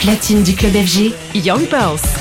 Platine du club FG, Young Pulse.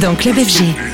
Dans Club FG.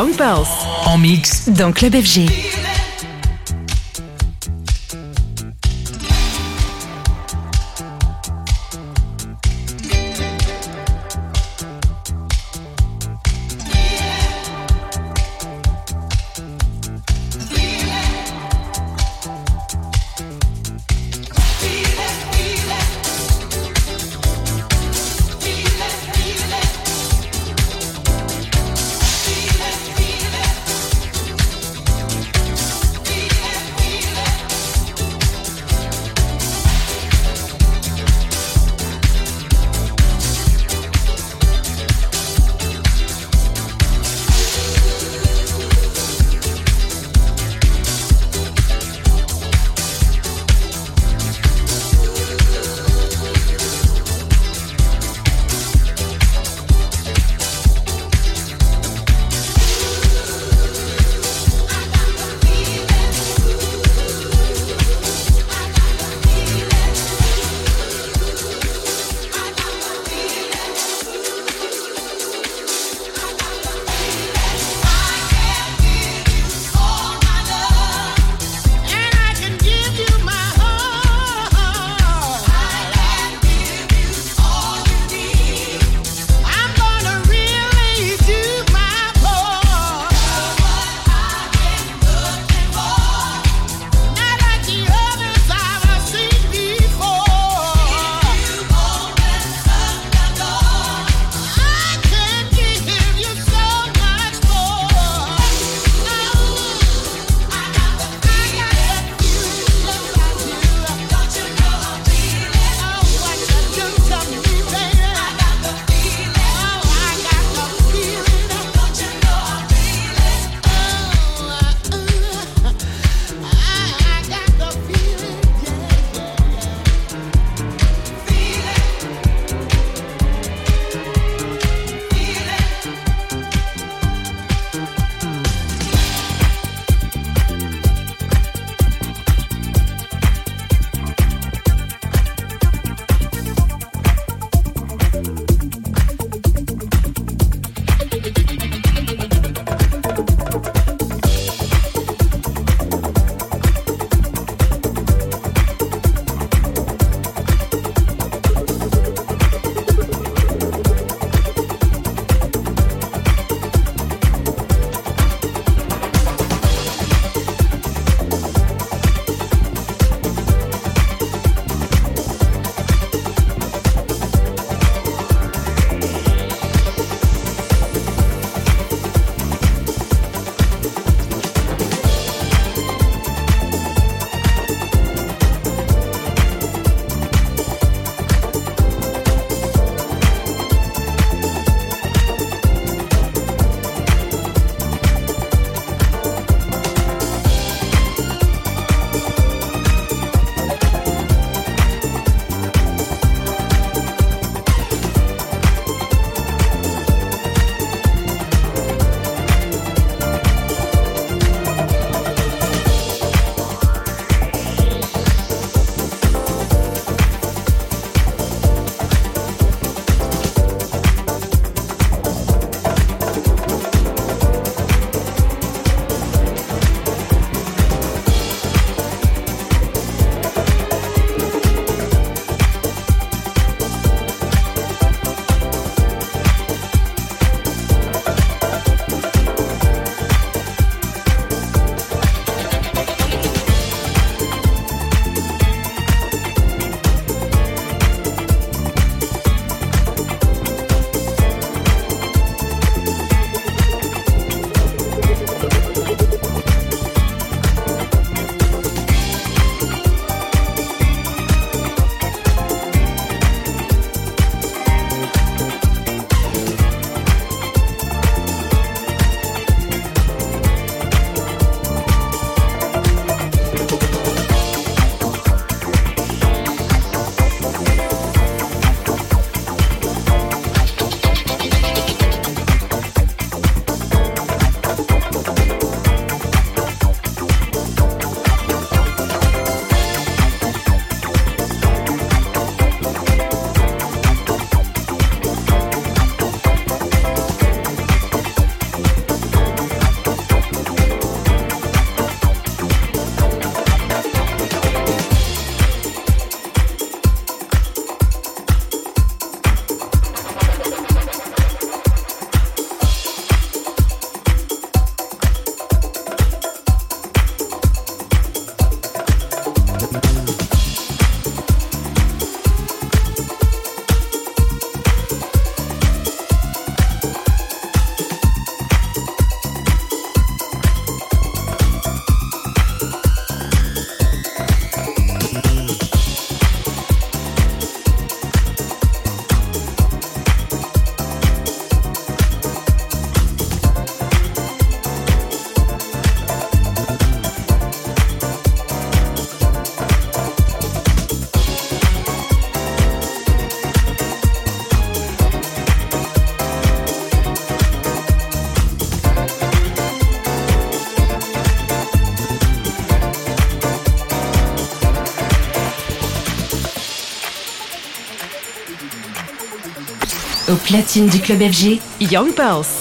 Young Pulse. En mix dans Club FG. Au platine du club FG, Young Pulse.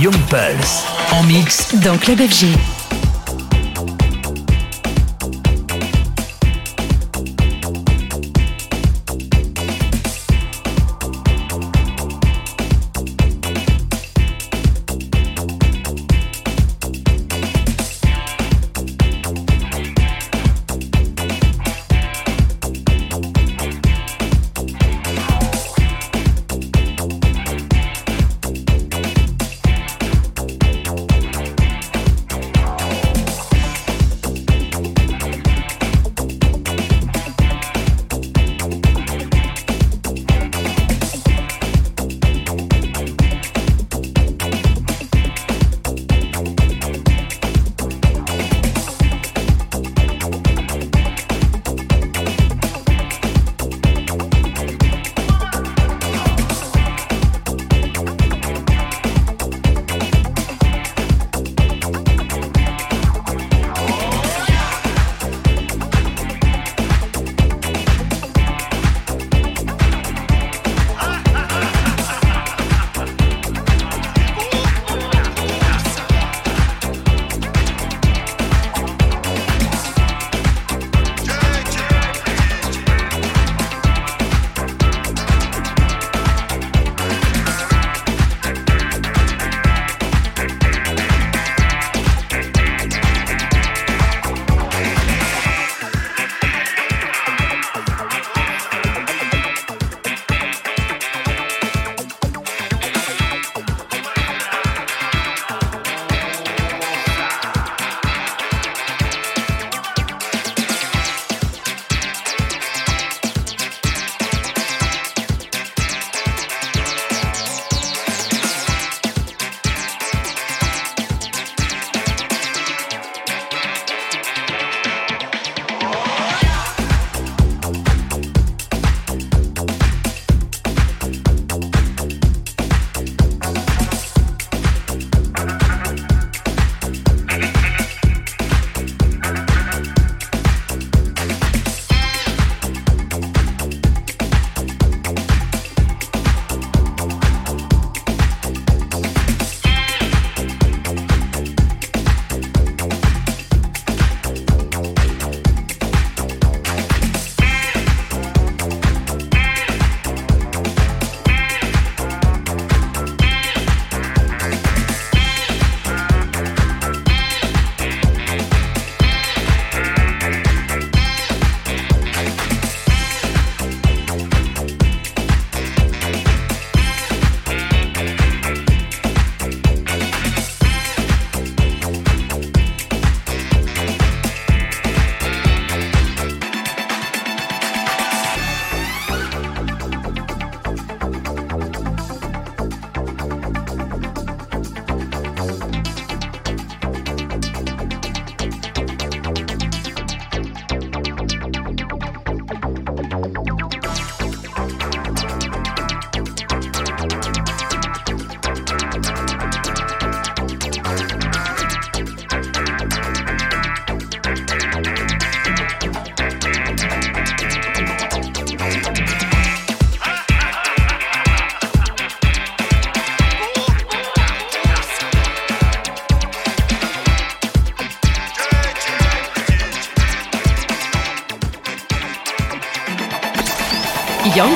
Young Pulse. En mix dans Club FG.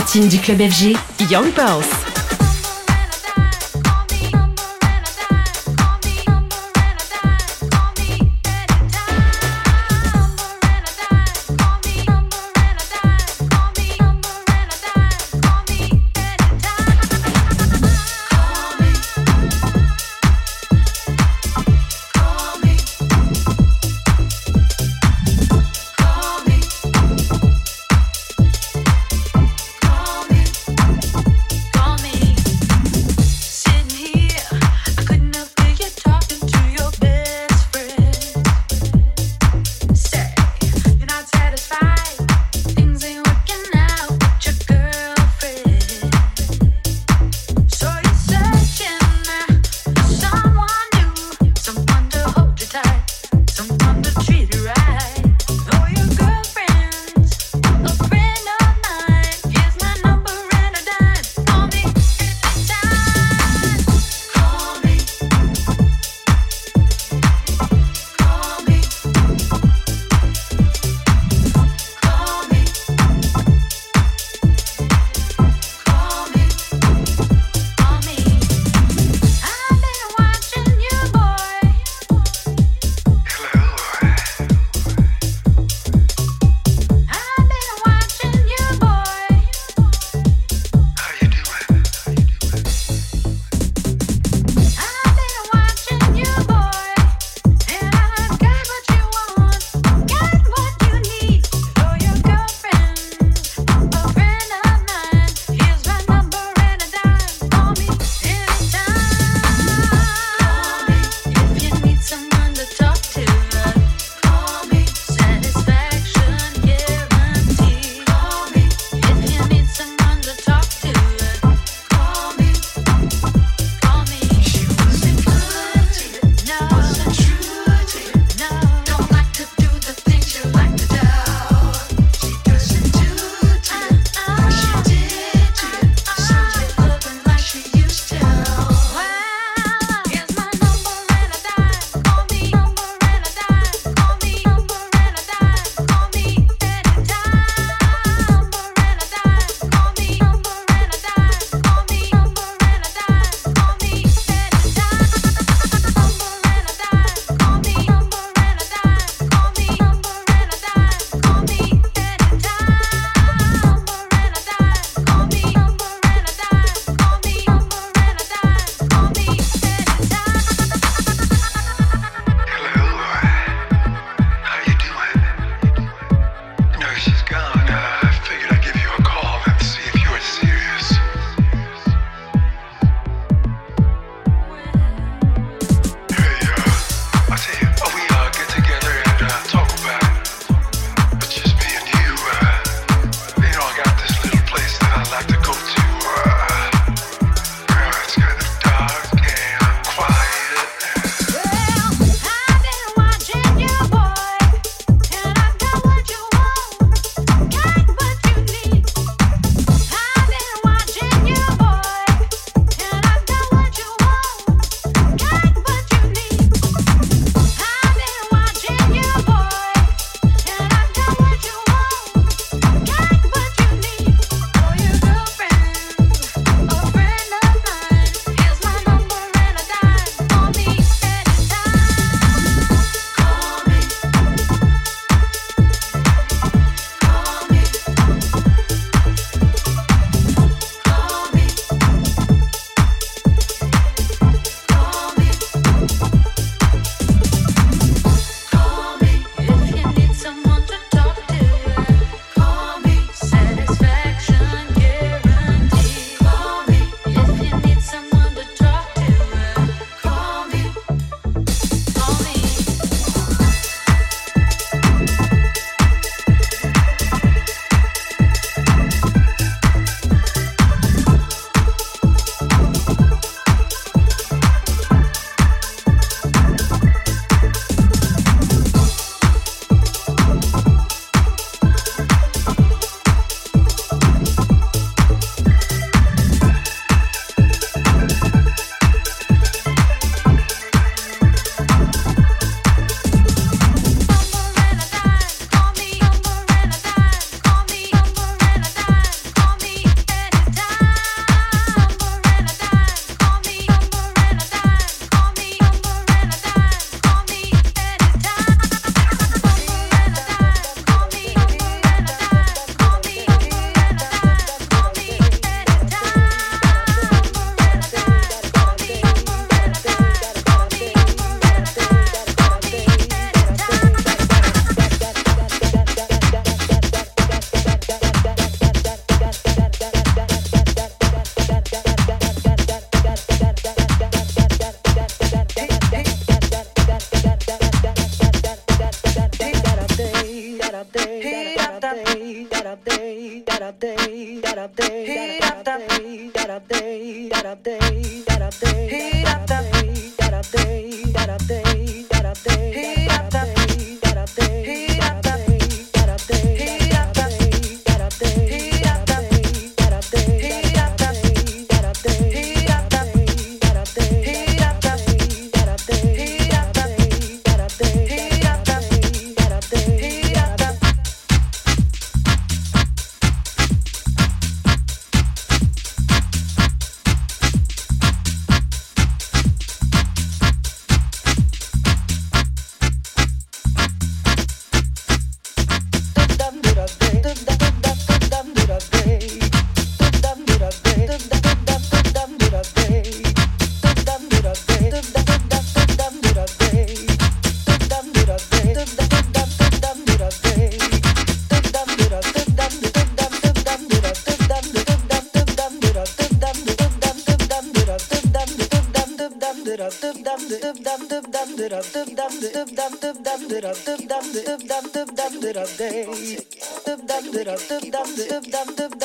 Platine du club FG, Young Pulse.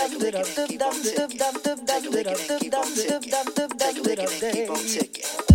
Keep on ticking. Keep on ticking. Keep on ticking. Keep on ticking.